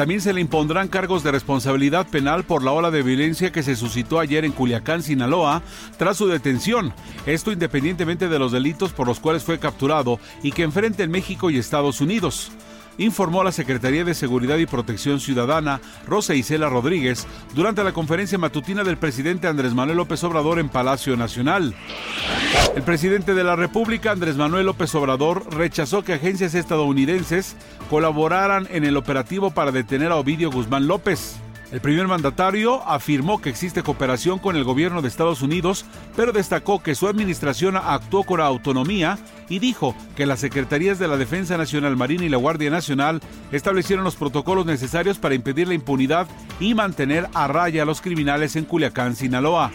también se le impondrán cargos de responsabilidad penal por la ola de violencia que se suscitó ayer en Culiacán, Sinaloa, tras su detención. Esto independientemente de los delitos por los cuales fue capturado y que enfrenta en México y Estados Unidos informó la Secretaría de Seguridad y Protección Ciudadana, Rosa Isela Rodríguez, durante la conferencia matutina del presidente Andrés Manuel López Obrador en Palacio Nacional. El presidente de la República, Andrés Manuel López Obrador, rechazó que agencias estadounidenses colaboraran en el operativo para detener a Ovidio Guzmán López. El primer mandatario afirmó que existe cooperación con el gobierno de Estados Unidos, pero destacó que su administración actuó con autonomía y dijo que las Secretarías de la Defensa Nacional Marina y la Guardia Nacional establecieron los protocolos necesarios para impedir la impunidad y mantener a raya a los criminales en Culiacán, Sinaloa.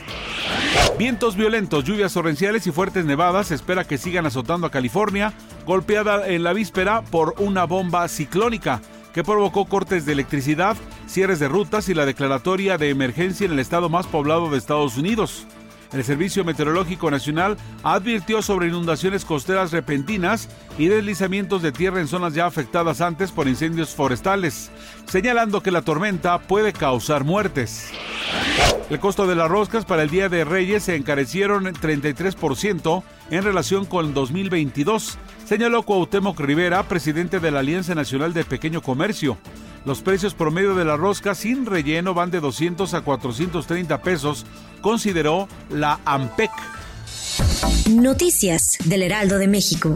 Vientos violentos, lluvias torrenciales y fuertes nevadas espera que sigan azotando a California, golpeada en la víspera por una bomba ciclónica que provocó cortes de electricidad, cierres de rutas y la declaratoria de emergencia en el estado más poblado de Estados Unidos. El Servicio Meteorológico Nacional advirtió sobre inundaciones costeras repentinas y deslizamientos de tierra en zonas ya afectadas antes por incendios forestales, señalando que la tormenta puede causar muertes. El costo de las roscas para el Día de Reyes se encarecieron 33% en relación con 2022, señaló Cuauhtémoc Rivera, presidente de la Alianza Nacional de Pequeño Comercio. Los precios promedio de la rosca sin relleno van de 200 a 430 pesos, consideró la AMPEC. Noticias del Heraldo de México.